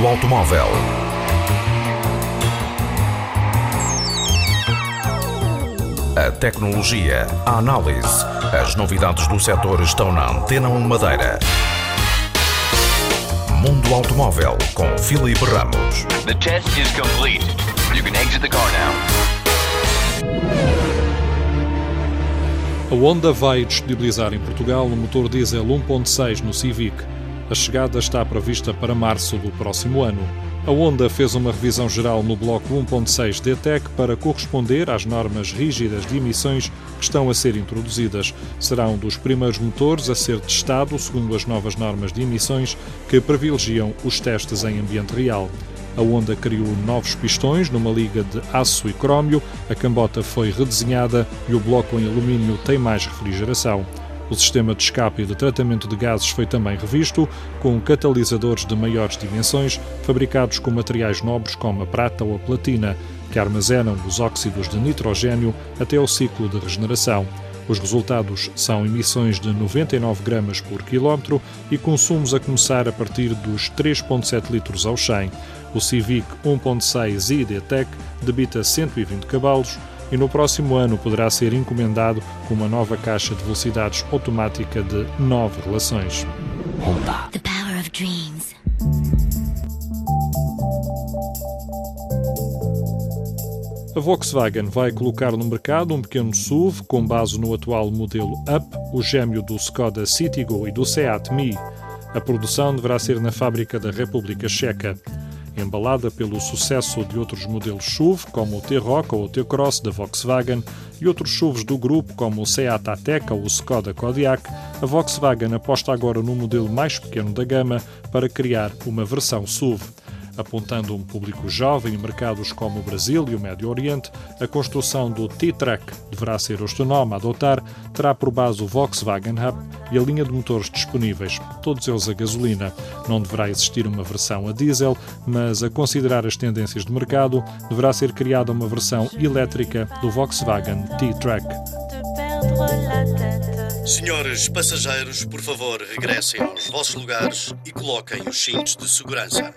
automóvel. A tecnologia, a análise, as novidades do setor estão na Antena 1 Madeira. Mundo Automóvel com Filipe Ramos. The test is complete. You can exit the car now. A Honda vai disponibilizar em Portugal um motor diesel 1.6 no Civic. A chegada está prevista para março do próximo ano. A Honda fez uma revisão geral no bloco 1.6 DTEC para corresponder às normas rígidas de emissões que estão a ser introduzidas. Será um dos primeiros motores a ser testado segundo as novas normas de emissões que privilegiam os testes em ambiente real. A Honda criou novos pistões numa liga de aço e crómio, a cambota foi redesenhada e o bloco em alumínio tem mais refrigeração. O sistema de escape e de tratamento de gases foi também revisto, com catalisadores de maiores dimensões, fabricados com materiais nobres como a prata ou a platina, que armazenam os óxidos de nitrogênio até ao ciclo de regeneração. Os resultados são emissões de 99 gramas por quilómetro e consumos a começar a partir dos 3,7 litros ao 100. O Civic 1.6 ID-Tech debita 120 cavalos, e no próximo ano poderá ser encomendado com uma nova caixa de velocidades automática de nove relações. Honda. The power of dreams. A Volkswagen vai colocar no mercado um pequeno SUV com base no atual modelo Up, o gêmeo do Skoda Citigo e do Seat Mii. A produção deverá ser na fábrica da República Checa embalada pelo sucesso de outros modelos SUV, como o T-Roc ou o T-Cross da Volkswagen, e outros SUVs do grupo, como o Seat Ateca ou o Skoda Kodiaq, a Volkswagen aposta agora no modelo mais pequeno da gama para criar uma versão SUV apontando um público jovem em mercados como o Brasil e o Médio Oriente, a construção do T-Track deverá ser este nome a adotar, terá por base o Volkswagen Hub e a linha de motores disponíveis, todos eles a gasolina. Não deverá existir uma versão a diesel, mas a considerar as tendências de mercado, deverá ser criada uma versão elétrica do Volkswagen T-Track. Senhores passageiros, por favor, regressem aos vossos lugares e coloquem os cintos de segurança.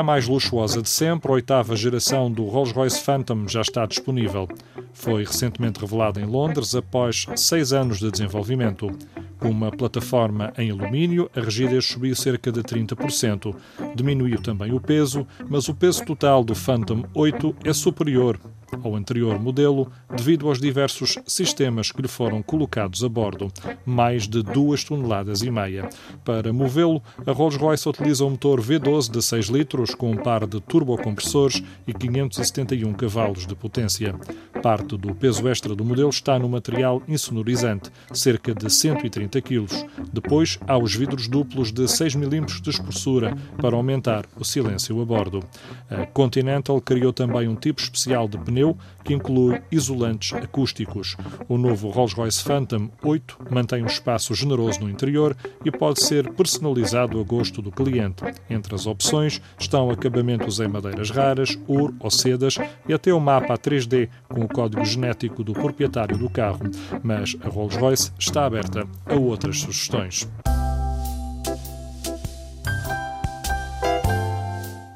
É a mais luxuosa de sempre, a oitava geração do Rolls-Royce Phantom já está disponível. Foi recentemente revelada em Londres após seis anos de desenvolvimento. Com uma plataforma em alumínio, a rigidez subiu cerca de 30%. Diminuiu também o peso, mas o peso total do Phantom 8 é superior ao anterior modelo devido aos diversos sistemas que lhe foram colocados a bordo, mais de 2 toneladas e meia. Para movê-lo, a Rolls-Royce utiliza um motor V12 de 6 litros com um par de turbocompressores e 571 cavalos de potência. Parte do peso extra do modelo está no material insonorizante, cerca de 130 kg. Depois há os vidros duplos de 6 mm de espessura para aumentar o silêncio a bordo. A Continental criou também um tipo especial de pneu pneu que inclui isolantes acústicos. O novo Rolls-Royce Phantom 8 mantém um espaço generoso no interior e pode ser personalizado a gosto do cliente. Entre as opções estão acabamentos em madeiras raras, ouro ou sedas e até o mapa 3D com o código genético do proprietário do carro. Mas a Rolls-Royce está aberta a outras sugestões.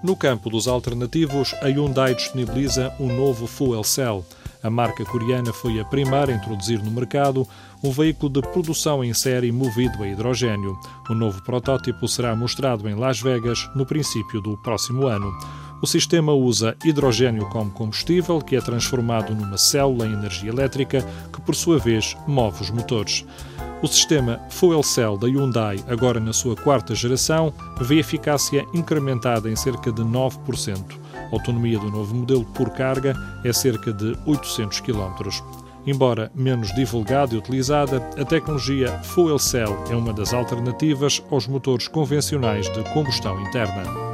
No campo dos alternativos, a Hyundai disponibiliza um novo Fuel Cell. A marca coreana foi a primeira a introduzir no mercado um veículo de produção em série movido a hidrogênio. O novo protótipo será mostrado em Las Vegas no princípio do próximo ano. O sistema usa hidrogênio como combustível, que é transformado numa célula em energia elétrica, que por sua vez move os motores. O sistema Fuel Cell da Hyundai, agora na sua quarta geração, vê eficácia incrementada em cerca de 9%. A autonomia do novo modelo por carga é cerca de 800 km. Embora menos divulgada e utilizada, a tecnologia Fuel Cell é uma das alternativas aos motores convencionais de combustão interna.